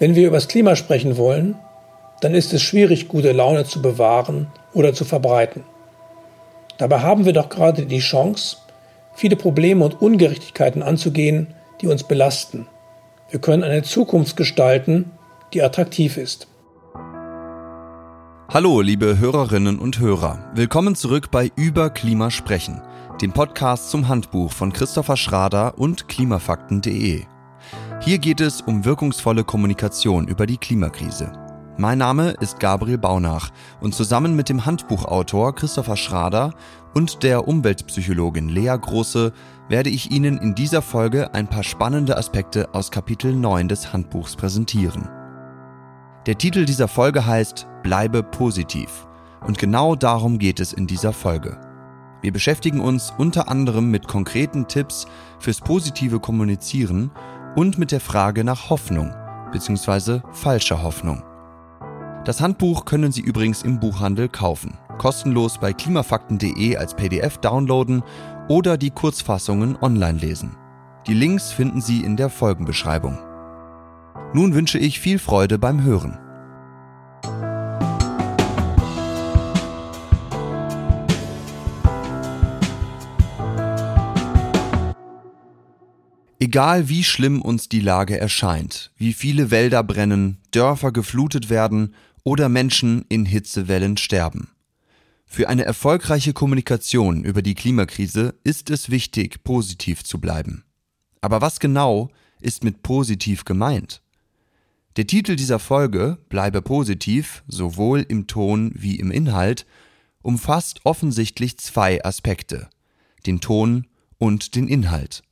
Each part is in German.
Wenn wir über das Klima sprechen wollen, dann ist es schwierig, gute Laune zu bewahren oder zu verbreiten. Dabei haben wir doch gerade die Chance, viele Probleme und Ungerechtigkeiten anzugehen, die uns belasten. Wir können eine Zukunft gestalten, die attraktiv ist. Hallo, liebe Hörerinnen und Hörer. Willkommen zurück bei Über Klima sprechen, dem Podcast zum Handbuch von Christopher Schrader und klimafakten.de. Hier geht es um wirkungsvolle Kommunikation über die Klimakrise. Mein Name ist Gabriel Baunach und zusammen mit dem Handbuchautor Christopher Schrader und der Umweltpsychologin Lea Große werde ich Ihnen in dieser Folge ein paar spannende Aspekte aus Kapitel 9 des Handbuchs präsentieren. Der Titel dieser Folge heißt Bleibe positiv und genau darum geht es in dieser Folge. Wir beschäftigen uns unter anderem mit konkreten Tipps fürs positive Kommunizieren und mit der Frage nach Hoffnung bzw. falscher Hoffnung. Das Handbuch können Sie übrigens im Buchhandel kaufen, kostenlos bei klimafakten.de als PDF downloaden oder die Kurzfassungen online lesen. Die Links finden Sie in der Folgenbeschreibung. Nun wünsche ich viel Freude beim Hören. Egal wie schlimm uns die Lage erscheint, wie viele Wälder brennen, Dörfer geflutet werden oder Menschen in Hitzewellen sterben. Für eine erfolgreiche Kommunikation über die Klimakrise ist es wichtig, positiv zu bleiben. Aber was genau ist mit positiv gemeint? Der Titel dieser Folge, Bleibe positiv, sowohl im Ton wie im Inhalt, umfasst offensichtlich zwei Aspekte, den Ton und den Inhalt.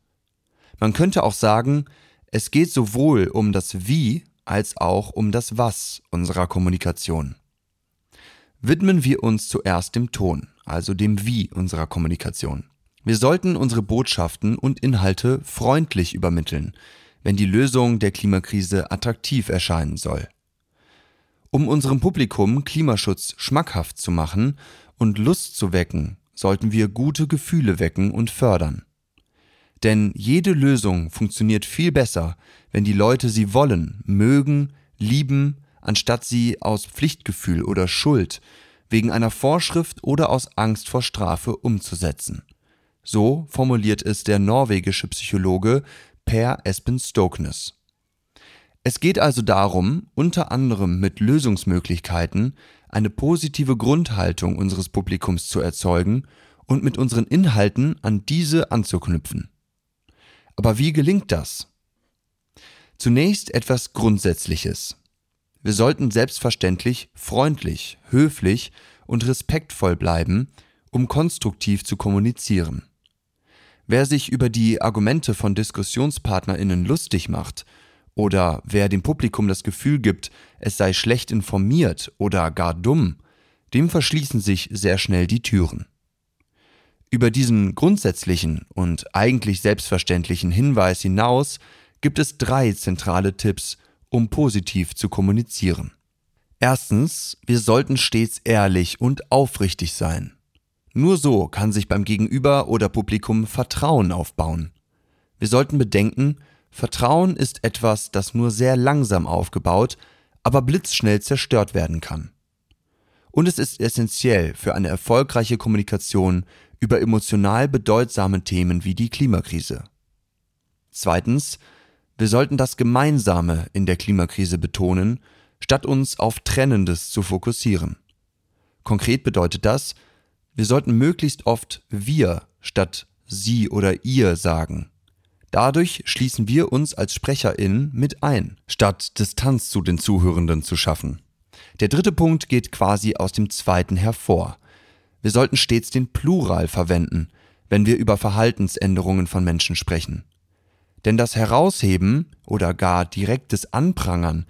Man könnte auch sagen, es geht sowohl um das Wie als auch um das Was unserer Kommunikation. Widmen wir uns zuerst dem Ton, also dem Wie unserer Kommunikation. Wir sollten unsere Botschaften und Inhalte freundlich übermitteln, wenn die Lösung der Klimakrise attraktiv erscheinen soll. Um unserem Publikum Klimaschutz schmackhaft zu machen und Lust zu wecken, sollten wir gute Gefühle wecken und fördern. Denn jede Lösung funktioniert viel besser, wenn die Leute sie wollen, mögen, lieben, anstatt sie aus Pflichtgefühl oder Schuld, wegen einer Vorschrift oder aus Angst vor Strafe umzusetzen. So formuliert es der norwegische Psychologe Per Espen Stoknes. Es geht also darum, unter anderem mit Lösungsmöglichkeiten eine positive Grundhaltung unseres Publikums zu erzeugen und mit unseren Inhalten an diese anzuknüpfen. Aber wie gelingt das? Zunächst etwas Grundsätzliches. Wir sollten selbstverständlich freundlich, höflich und respektvoll bleiben, um konstruktiv zu kommunizieren. Wer sich über die Argumente von Diskussionspartnerinnen lustig macht oder wer dem Publikum das Gefühl gibt, es sei schlecht informiert oder gar dumm, dem verschließen sich sehr schnell die Türen. Über diesen grundsätzlichen und eigentlich selbstverständlichen Hinweis hinaus gibt es drei zentrale Tipps, um positiv zu kommunizieren. Erstens, wir sollten stets ehrlich und aufrichtig sein. Nur so kann sich beim Gegenüber oder Publikum Vertrauen aufbauen. Wir sollten bedenken, Vertrauen ist etwas, das nur sehr langsam aufgebaut, aber blitzschnell zerstört werden kann. Und es ist essentiell für eine erfolgreiche Kommunikation über emotional bedeutsame Themen wie die Klimakrise. Zweitens, wir sollten das Gemeinsame in der Klimakrise betonen, statt uns auf Trennendes zu fokussieren. Konkret bedeutet das, wir sollten möglichst oft wir statt sie oder ihr sagen. Dadurch schließen wir uns als Sprecherin mit ein, statt Distanz zu den Zuhörenden zu schaffen. Der dritte Punkt geht quasi aus dem zweiten hervor. Wir sollten stets den Plural verwenden, wenn wir über Verhaltensänderungen von Menschen sprechen. Denn das Herausheben oder gar direktes Anprangern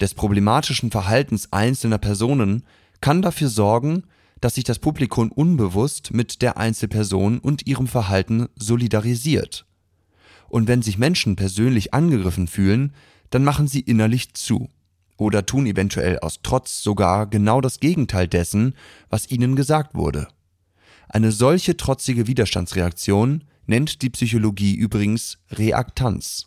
des problematischen Verhaltens einzelner Personen kann dafür sorgen, dass sich das Publikum unbewusst mit der Einzelperson und ihrem Verhalten solidarisiert. Und wenn sich Menschen persönlich angegriffen fühlen, dann machen sie innerlich zu oder tun eventuell aus Trotz sogar genau das Gegenteil dessen, was ihnen gesagt wurde. Eine solche trotzige Widerstandsreaktion nennt die Psychologie übrigens Reaktanz.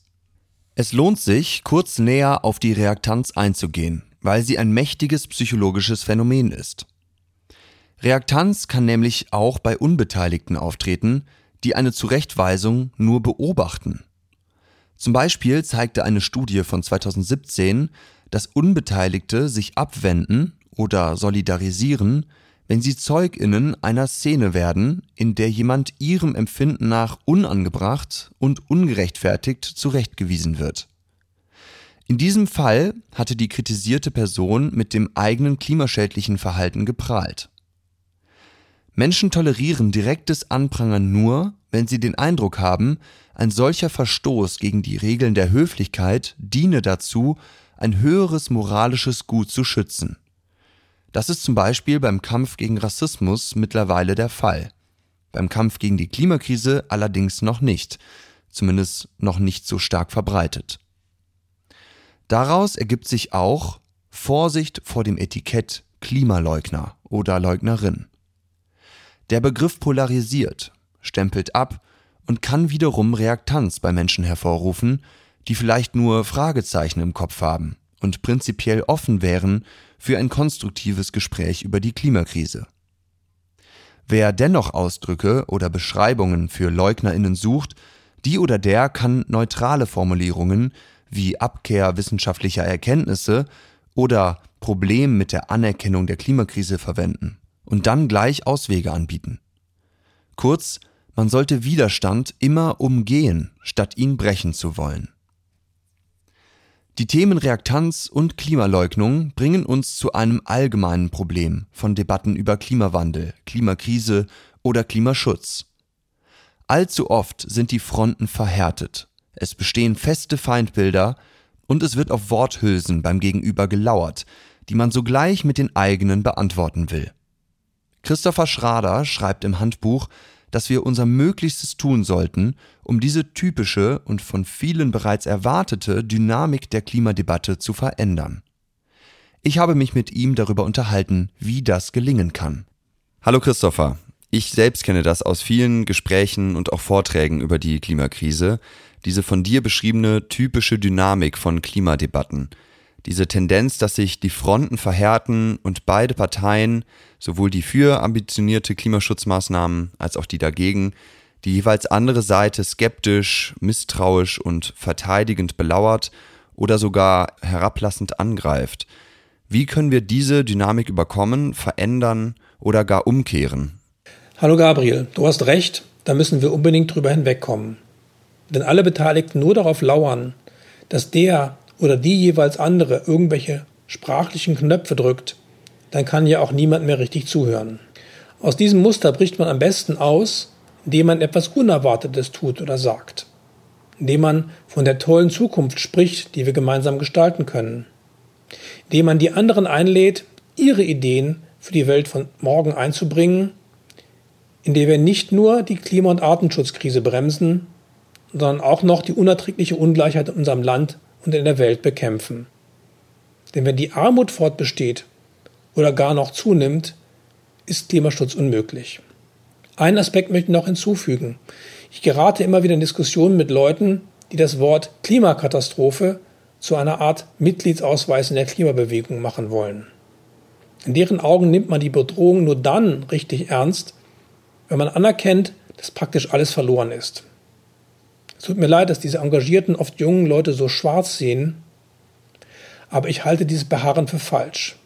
Es lohnt sich, kurz näher auf die Reaktanz einzugehen, weil sie ein mächtiges psychologisches Phänomen ist. Reaktanz kann nämlich auch bei Unbeteiligten auftreten, die eine Zurechtweisung nur beobachten. Zum Beispiel zeigte eine Studie von 2017, dass Unbeteiligte sich abwenden oder solidarisieren, wenn sie Zeuginnen einer Szene werden, in der jemand ihrem Empfinden nach unangebracht und ungerechtfertigt zurechtgewiesen wird. In diesem Fall hatte die kritisierte Person mit dem eigenen klimaschädlichen Verhalten geprahlt. Menschen tolerieren direktes Anprangern nur, wenn sie den Eindruck haben, ein solcher Verstoß gegen die Regeln der Höflichkeit diene dazu, ein höheres moralisches Gut zu schützen. Das ist zum Beispiel beim Kampf gegen Rassismus mittlerweile der Fall. Beim Kampf gegen die Klimakrise allerdings noch nicht, zumindest noch nicht so stark verbreitet. Daraus ergibt sich auch Vorsicht vor dem Etikett Klimaleugner oder Leugnerin. Der Begriff polarisiert, stempelt ab und kann wiederum Reaktanz bei Menschen hervorrufen, die vielleicht nur Fragezeichen im Kopf haben und prinzipiell offen wären für ein konstruktives Gespräch über die Klimakrise. Wer dennoch Ausdrücke oder Beschreibungen für Leugnerinnen sucht, die oder der kann neutrale Formulierungen wie Abkehr wissenschaftlicher Erkenntnisse oder Problem mit der Anerkennung der Klimakrise verwenden und dann gleich Auswege anbieten. Kurz, man sollte Widerstand immer umgehen, statt ihn brechen zu wollen. Die Themen Reaktanz und Klimaleugnung bringen uns zu einem allgemeinen Problem von Debatten über Klimawandel, Klimakrise oder Klimaschutz. Allzu oft sind die Fronten verhärtet, es bestehen feste Feindbilder und es wird auf Worthülsen beim Gegenüber gelauert, die man sogleich mit den eigenen beantworten will. Christopher Schrader schreibt im Handbuch, dass wir unser Möglichstes tun sollten, um diese typische und von vielen bereits erwartete Dynamik der Klimadebatte zu verändern. Ich habe mich mit ihm darüber unterhalten, wie das gelingen kann. Hallo Christopher. Ich selbst kenne das aus vielen Gesprächen und auch Vorträgen über die Klimakrise, diese von dir beschriebene typische Dynamik von Klimadebatten diese Tendenz, dass sich die Fronten verhärten und beide Parteien, sowohl die für ambitionierte Klimaschutzmaßnahmen als auch die dagegen, die jeweils andere Seite skeptisch, misstrauisch und verteidigend belauert oder sogar herablassend angreift. Wie können wir diese Dynamik überkommen, verändern oder gar umkehren? Hallo Gabriel, du hast recht, da müssen wir unbedingt drüber hinwegkommen. Wenn alle Beteiligten nur darauf lauern, dass der oder die jeweils andere irgendwelche sprachlichen Knöpfe drückt, dann kann ja auch niemand mehr richtig zuhören. Aus diesem Muster bricht man am besten aus, indem man etwas Unerwartetes tut oder sagt, indem man von der tollen Zukunft spricht, die wir gemeinsam gestalten können, indem man die anderen einlädt, ihre Ideen für die Welt von morgen einzubringen, indem wir nicht nur die Klima- und Artenschutzkrise bremsen, sondern auch noch die unerträgliche Ungleichheit in unserem Land und in der Welt bekämpfen. Denn wenn die Armut fortbesteht oder gar noch zunimmt, ist Klimaschutz unmöglich. Einen Aspekt möchte ich noch hinzufügen. Ich gerate immer wieder in Diskussionen mit Leuten, die das Wort Klimakatastrophe zu einer Art Mitgliedsausweis in der Klimabewegung machen wollen. In deren Augen nimmt man die Bedrohung nur dann richtig ernst, wenn man anerkennt, dass praktisch alles verloren ist. Es tut mir leid, dass diese engagierten, oft jungen Leute so schwarz sehen, aber ich halte dieses Beharren für falsch.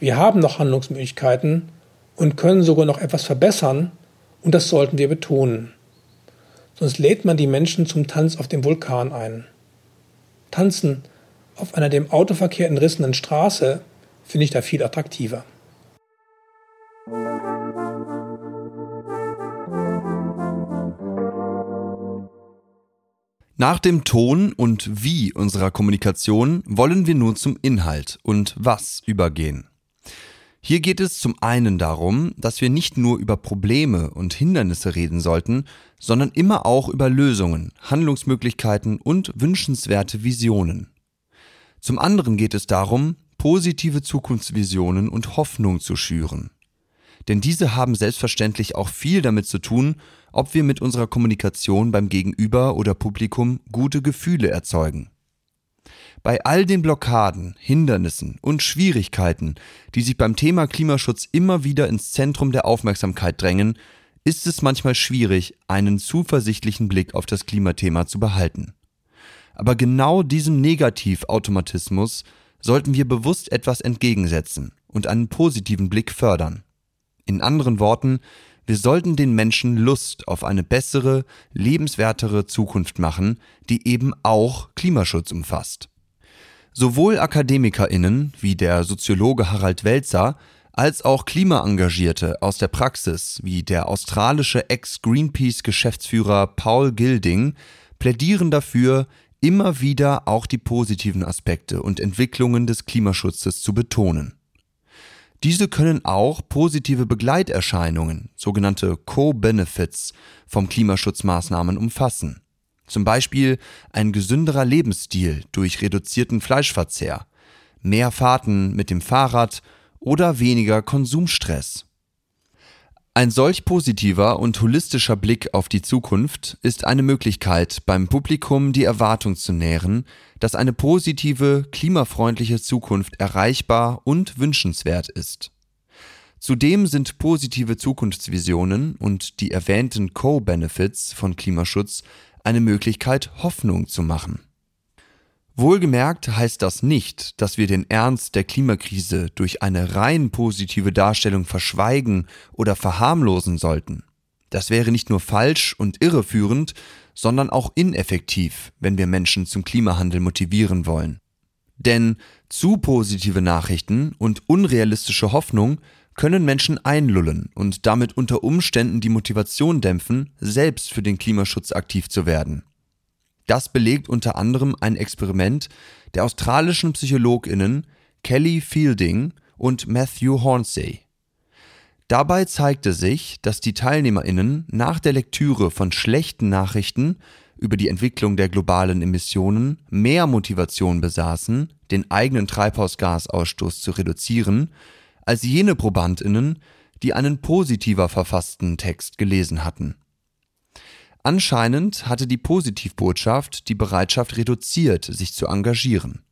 Wir haben noch Handlungsmöglichkeiten und können sogar noch etwas verbessern, und das sollten wir betonen. Sonst lädt man die Menschen zum Tanz auf dem Vulkan ein. Tanzen auf einer dem Autoverkehr entrissenen Straße finde ich da viel attraktiver. Nach dem Ton und Wie unserer Kommunikation wollen wir nun zum Inhalt und Was übergehen. Hier geht es zum einen darum, dass wir nicht nur über Probleme und Hindernisse reden sollten, sondern immer auch über Lösungen, Handlungsmöglichkeiten und wünschenswerte Visionen. Zum anderen geht es darum, positive Zukunftsvisionen und Hoffnung zu schüren. denn diese haben selbstverständlich auch viel damit zu tun, ob wir mit unserer Kommunikation beim Gegenüber oder Publikum gute Gefühle erzeugen. Bei all den Blockaden, Hindernissen und Schwierigkeiten, die sich beim Thema Klimaschutz immer wieder ins Zentrum der Aufmerksamkeit drängen, ist es manchmal schwierig, einen zuversichtlichen Blick auf das Klimathema zu behalten. Aber genau diesem Negativautomatismus sollten wir bewusst etwas entgegensetzen und einen positiven Blick fördern. In anderen Worten, wir sollten den Menschen Lust auf eine bessere, lebenswertere Zukunft machen, die eben auch Klimaschutz umfasst. Sowohl Akademikerinnen wie der Soziologe Harald Welzer als auch Klimaengagierte aus der Praxis wie der australische Ex-Greenpeace-Geschäftsführer Paul Gilding plädieren dafür, immer wieder auch die positiven Aspekte und Entwicklungen des Klimaschutzes zu betonen. Diese können auch positive Begleiterscheinungen, sogenannte Co-Benefits, vom Klimaschutzmaßnahmen umfassen. Zum Beispiel ein gesünderer Lebensstil durch reduzierten Fleischverzehr, mehr Fahrten mit dem Fahrrad oder weniger Konsumstress. Ein solch positiver und holistischer Blick auf die Zukunft ist eine Möglichkeit, beim Publikum die Erwartung zu nähren, dass eine positive, klimafreundliche Zukunft erreichbar und wünschenswert ist. Zudem sind positive Zukunftsvisionen und die erwähnten Co-Benefits von Klimaschutz eine Möglichkeit, Hoffnung zu machen. Wohlgemerkt heißt das nicht, dass wir den Ernst der Klimakrise durch eine rein positive Darstellung verschweigen oder verharmlosen sollten. Das wäre nicht nur falsch und irreführend, sondern auch ineffektiv, wenn wir Menschen zum Klimahandel motivieren wollen. Denn zu positive Nachrichten und unrealistische Hoffnung können Menschen einlullen und damit unter Umständen die Motivation dämpfen, selbst für den Klimaschutz aktiv zu werden. Das belegt unter anderem ein Experiment der australischen PsychologInnen Kelly Fielding und Matthew Hornsey. Dabei zeigte sich, dass die TeilnehmerInnen nach der Lektüre von schlechten Nachrichten über die Entwicklung der globalen Emissionen mehr Motivation besaßen, den eigenen Treibhausgasausstoß zu reduzieren, als jene ProbandInnen, die einen positiver verfassten Text gelesen hatten. Anscheinend hatte die Positivbotschaft die Bereitschaft reduziert, sich zu engagieren.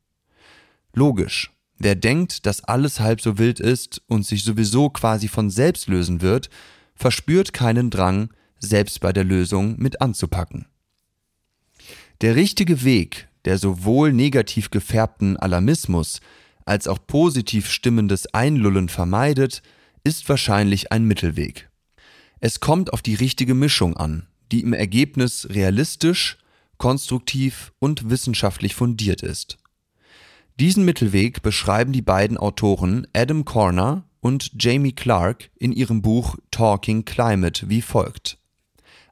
Logisch, wer denkt, dass alles halb so wild ist und sich sowieso quasi von selbst lösen wird, verspürt keinen Drang, selbst bei der Lösung mit anzupacken. Der richtige Weg, der sowohl negativ gefärbten Alarmismus als auch positiv stimmendes Einlullen vermeidet, ist wahrscheinlich ein Mittelweg. Es kommt auf die richtige Mischung an, die im Ergebnis realistisch, konstruktiv und wissenschaftlich fundiert ist. Diesen Mittelweg beschreiben die beiden Autoren Adam Corner und Jamie Clark in ihrem Buch Talking Climate wie folgt.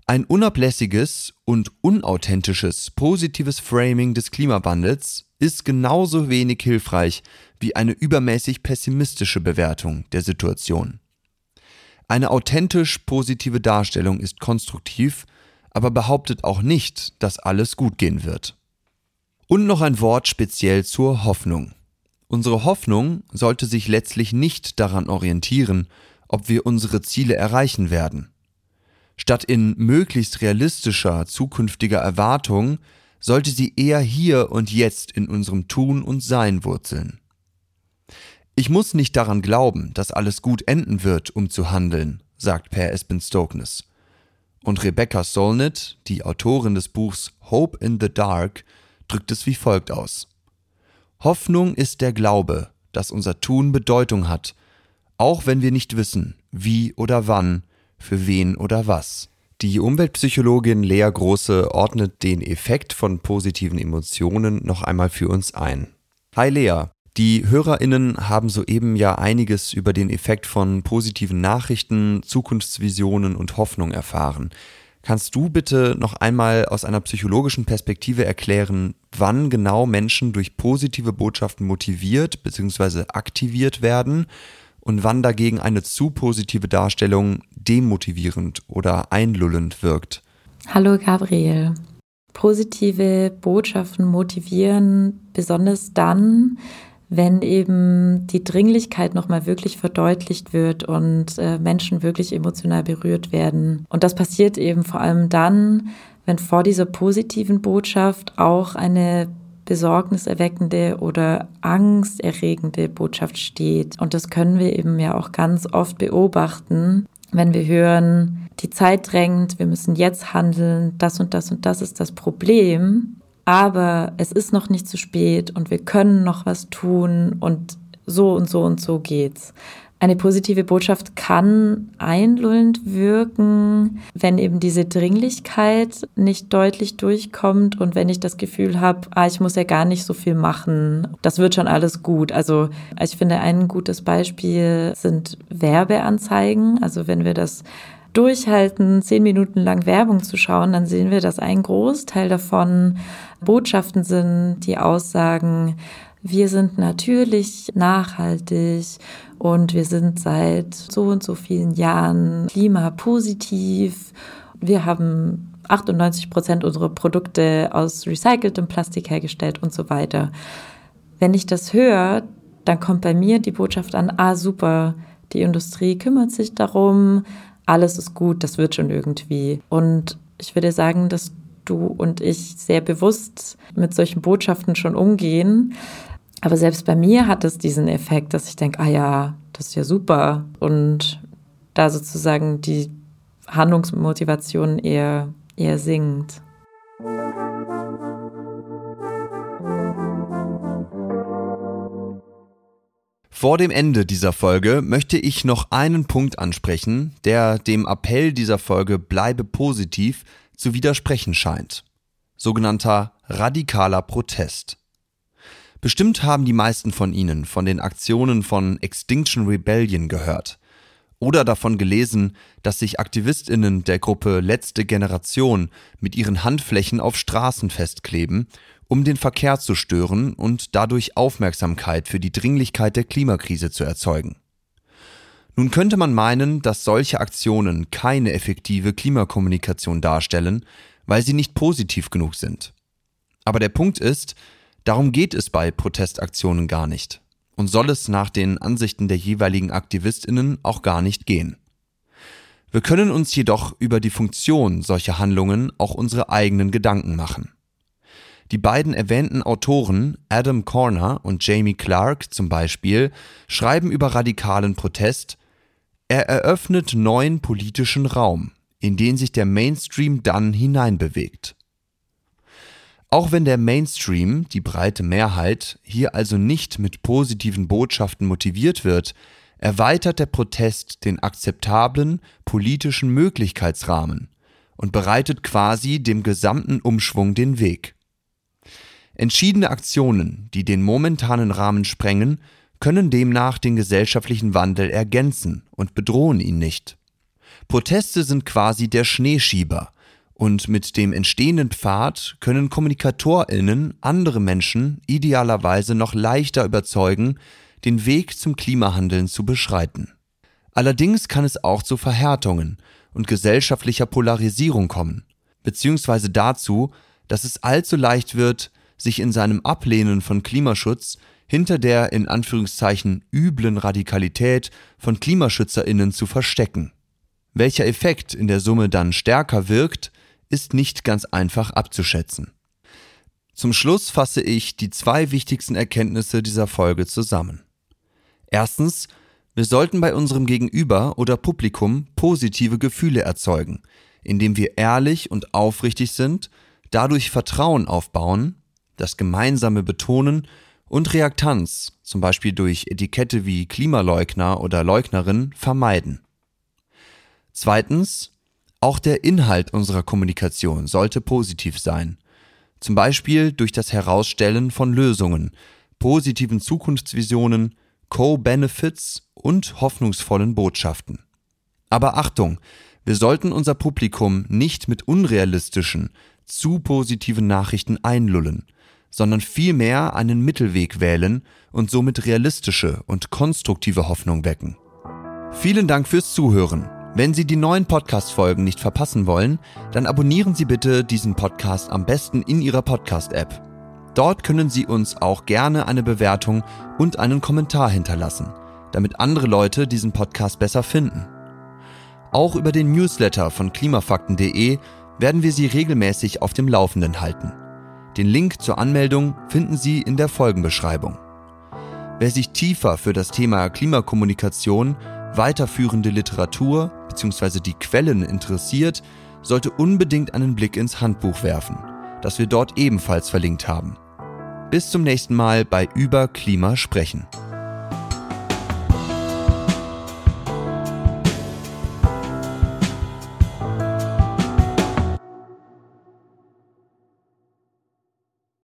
Ein unablässiges und unauthentisches positives Framing des Klimawandels ist genauso wenig hilfreich wie eine übermäßig pessimistische Bewertung der Situation. Eine authentisch positive Darstellung ist konstruktiv, aber behauptet auch nicht, dass alles gut gehen wird. Und noch ein Wort speziell zur Hoffnung. Unsere Hoffnung sollte sich letztlich nicht daran orientieren, ob wir unsere Ziele erreichen werden. Statt in möglichst realistischer zukünftiger Erwartung sollte sie eher hier und jetzt in unserem Tun und Sein wurzeln. Ich muss nicht daran glauben, dass alles gut enden wird, um zu handeln, sagt Per Espen Stoknes. Und Rebecca Solnit, die Autorin des Buchs Hope in the Dark, drückt es wie folgt aus. Hoffnung ist der Glaube, dass unser Tun Bedeutung hat, auch wenn wir nicht wissen, wie oder wann, für wen oder was. Die Umweltpsychologin Lea Große ordnet den Effekt von positiven Emotionen noch einmal für uns ein. Hi Lea, die HörerInnen haben soeben ja einiges über den Effekt von positiven Nachrichten, Zukunftsvisionen und Hoffnung erfahren. Kannst du bitte noch einmal aus einer psychologischen Perspektive erklären, wann genau Menschen durch positive Botschaften motiviert bzw. aktiviert werden und wann dagegen eine zu positive Darstellung demotivierend oder einlullend wirkt? Hallo Gabriel. Positive Botschaften motivieren besonders dann, wenn eben die Dringlichkeit nochmal wirklich verdeutlicht wird und äh, Menschen wirklich emotional berührt werden. Und das passiert eben vor allem dann, wenn vor dieser positiven Botschaft auch eine besorgniserweckende oder angsterregende Botschaft steht. Und das können wir eben ja auch ganz oft beobachten, wenn wir hören, die Zeit drängt, wir müssen jetzt handeln, das und das und das ist das Problem aber es ist noch nicht zu spät und wir können noch was tun und so und so und so geht's. Eine positive Botschaft kann einlullend wirken, wenn eben diese Dringlichkeit nicht deutlich durchkommt und wenn ich das Gefühl habe, ah, ich muss ja gar nicht so viel machen, das wird schon alles gut. Also ich finde, ein gutes Beispiel sind Werbeanzeigen. Also wenn wir das durchhalten, zehn Minuten lang Werbung zu schauen, dann sehen wir, dass ein Großteil davon Botschaften sind, die aussagen, wir sind natürlich nachhaltig und wir sind seit so und so vielen Jahren klimapositiv. Wir haben 98 Prozent unserer Produkte aus recyceltem Plastik hergestellt und so weiter. Wenn ich das höre, dann kommt bei mir die Botschaft an, ah super, die Industrie kümmert sich darum, alles ist gut, das wird schon irgendwie. Und ich würde sagen, dass du und ich sehr bewusst mit solchen Botschaften schon umgehen. Aber selbst bei mir hat es diesen Effekt, dass ich denke, ah ja, das ist ja super. Und da sozusagen die Handlungsmotivation eher, eher sinkt. Vor dem Ende dieser Folge möchte ich noch einen Punkt ansprechen, der dem Appell dieser Folge Bleibe positiv zu widersprechen scheint. Sogenannter radikaler Protest. Bestimmt haben die meisten von Ihnen von den Aktionen von Extinction Rebellion gehört oder davon gelesen, dass sich Aktivistinnen der Gruppe Letzte Generation mit ihren Handflächen auf Straßen festkleben, um den Verkehr zu stören und dadurch Aufmerksamkeit für die Dringlichkeit der Klimakrise zu erzeugen. Nun könnte man meinen, dass solche Aktionen keine effektive Klimakommunikation darstellen, weil sie nicht positiv genug sind. Aber der Punkt ist, darum geht es bei Protestaktionen gar nicht und soll es nach den Ansichten der jeweiligen Aktivistinnen auch gar nicht gehen. Wir können uns jedoch über die Funktion solcher Handlungen auch unsere eigenen Gedanken machen. Die beiden erwähnten Autoren Adam Corner und Jamie Clark zum Beispiel schreiben über radikalen Protest, er eröffnet neuen politischen Raum, in den sich der Mainstream dann hineinbewegt. Auch wenn der Mainstream, die breite Mehrheit, hier also nicht mit positiven Botschaften motiviert wird, erweitert der Protest den akzeptablen politischen Möglichkeitsrahmen und bereitet quasi dem gesamten Umschwung den Weg. Entschiedene Aktionen, die den momentanen Rahmen sprengen, können demnach den gesellschaftlichen Wandel ergänzen und bedrohen ihn nicht. Proteste sind quasi der Schneeschieber, und mit dem entstehenden Pfad können Kommunikatorinnen andere Menschen idealerweise noch leichter überzeugen, den Weg zum Klimahandeln zu beschreiten. Allerdings kann es auch zu Verhärtungen und gesellschaftlicher Polarisierung kommen, beziehungsweise dazu, dass es allzu leicht wird, sich in seinem Ablehnen von Klimaschutz hinter der in Anführungszeichen üblen Radikalität von Klimaschützerinnen zu verstecken. Welcher Effekt in der Summe dann stärker wirkt, ist nicht ganz einfach abzuschätzen. Zum Schluss fasse ich die zwei wichtigsten Erkenntnisse dieser Folge zusammen. Erstens, wir sollten bei unserem Gegenüber oder Publikum positive Gefühle erzeugen, indem wir ehrlich und aufrichtig sind, dadurch Vertrauen aufbauen, das gemeinsame betonen und Reaktanz, zum Beispiel durch Etikette wie Klimaleugner oder Leugnerin, vermeiden. Zweitens, auch der Inhalt unserer Kommunikation sollte positiv sein, zum Beispiel durch das Herausstellen von Lösungen, positiven Zukunftsvisionen, Co-Benefits und hoffnungsvollen Botschaften. Aber Achtung, wir sollten unser Publikum nicht mit unrealistischen, zu positiven Nachrichten einlullen – sondern vielmehr einen Mittelweg wählen und somit realistische und konstruktive Hoffnung wecken. Vielen Dank fürs Zuhören. Wenn Sie die neuen Podcast-Folgen nicht verpassen wollen, dann abonnieren Sie bitte diesen Podcast am besten in Ihrer Podcast-App. Dort können Sie uns auch gerne eine Bewertung und einen Kommentar hinterlassen, damit andere Leute diesen Podcast besser finden. Auch über den Newsletter von klimafakten.de werden wir Sie regelmäßig auf dem Laufenden halten. Den Link zur Anmeldung finden Sie in der Folgenbeschreibung. Wer sich tiefer für das Thema Klimakommunikation, weiterführende Literatur bzw. die Quellen interessiert, sollte unbedingt einen Blick ins Handbuch werfen, das wir dort ebenfalls verlinkt haben. Bis zum nächsten Mal bei Über Klima sprechen.